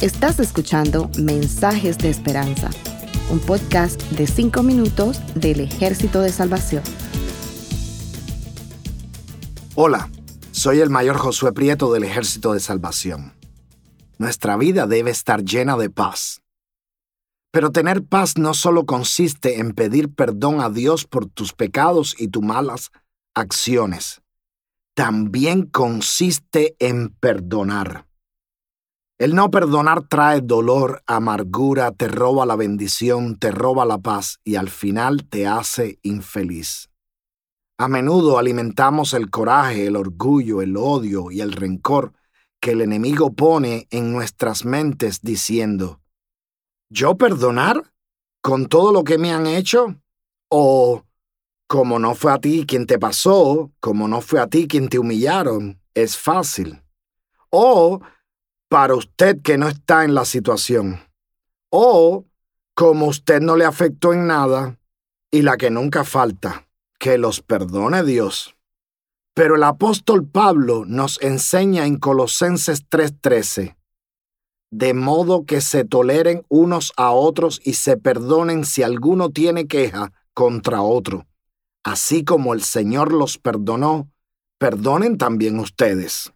Estás escuchando Mensajes de Esperanza, un podcast de 5 minutos del Ejército de Salvación. Hola, soy el mayor Josué Prieto del Ejército de Salvación. Nuestra vida debe estar llena de paz. Pero tener paz no solo consiste en pedir perdón a Dios por tus pecados y tus malas acciones, también consiste en perdonar. El no perdonar trae dolor, amargura, te roba la bendición, te roba la paz y al final te hace infeliz. A menudo alimentamos el coraje, el orgullo, el odio y el rencor que el enemigo pone en nuestras mentes diciendo, ¿yo perdonar con todo lo que me han hecho? ¿O como no fue a ti quien te pasó, como no fue a ti quien te humillaron, es fácil? ¿O para usted que no está en la situación? ¿O como usted no le afectó en nada y la que nunca falta? Que los perdone Dios. Pero el apóstol Pablo nos enseña en Colosenses 3:13, de modo que se toleren unos a otros y se perdonen si alguno tiene queja contra otro. Así como el Señor los perdonó, perdonen también ustedes.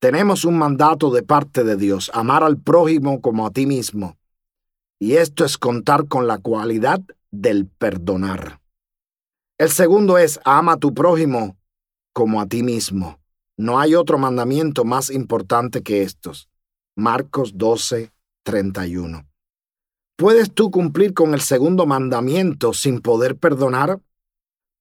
Tenemos un mandato de parte de Dios, amar al prójimo como a ti mismo. Y esto es contar con la cualidad del perdonar. El segundo es ama a tu prójimo como a ti mismo. No hay otro mandamiento más importante que estos. Marcos 12, 31. ¿Puedes tú cumplir con el segundo mandamiento sin poder perdonar?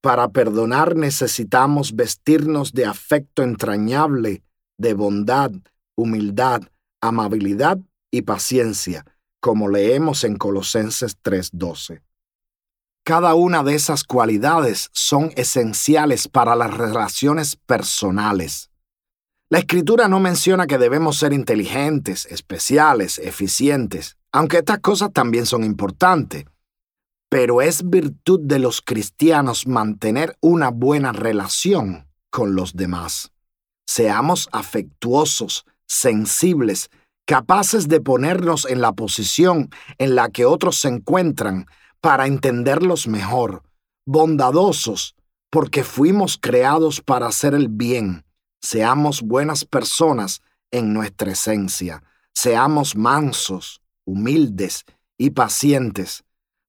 Para perdonar necesitamos vestirnos de afecto entrañable, de bondad, humildad, amabilidad y paciencia, como leemos en Colosenses 3:12. Cada una de esas cualidades son esenciales para las relaciones personales. La escritura no menciona que debemos ser inteligentes, especiales, eficientes, aunque estas cosas también son importantes. Pero es virtud de los cristianos mantener una buena relación con los demás. Seamos afectuosos, sensibles, capaces de ponernos en la posición en la que otros se encuentran para entenderlos mejor, bondadosos, porque fuimos creados para hacer el bien. Seamos buenas personas en nuestra esencia. Seamos mansos, humildes y pacientes,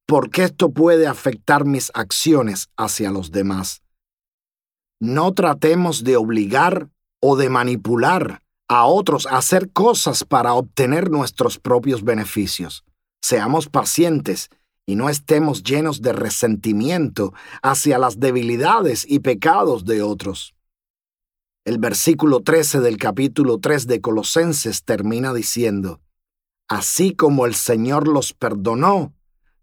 porque esto puede afectar mis acciones hacia los demás. No tratemos de obligar o de manipular a otros a hacer cosas para obtener nuestros propios beneficios. Seamos pacientes y no estemos llenos de resentimiento hacia las debilidades y pecados de otros. El versículo 13 del capítulo 3 de Colosenses termina diciendo, Así como el Señor los perdonó,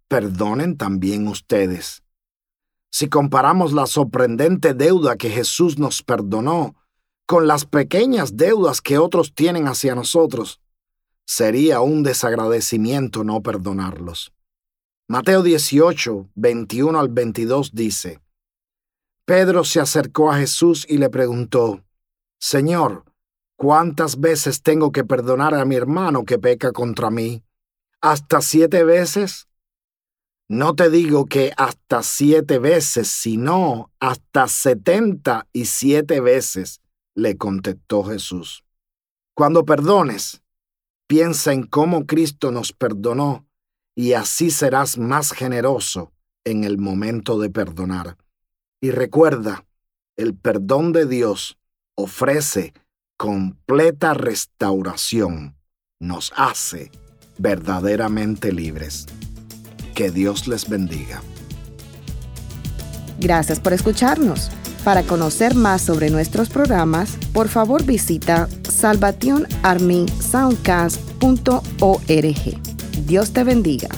perdonen también ustedes. Si comparamos la sorprendente deuda que Jesús nos perdonó con las pequeñas deudas que otros tienen hacia nosotros, sería un desagradecimiento no perdonarlos. Mateo 18, 21 al 22 dice, Pedro se acercó a Jesús y le preguntó, Señor, ¿cuántas veces tengo que perdonar a mi hermano que peca contra mí? ¿Hasta siete veces? No te digo que hasta siete veces, sino hasta setenta y siete veces, le contestó Jesús. Cuando perdones, piensa en cómo Cristo nos perdonó y así serás más generoso en el momento de perdonar. Y recuerda, el perdón de Dios ofrece completa restauración, nos hace verdaderamente libres. Que Dios les bendiga. Gracias por escucharnos. Para conocer más sobre nuestros programas, por favor visita salvationarmysoundcast.org. Dios te bendiga.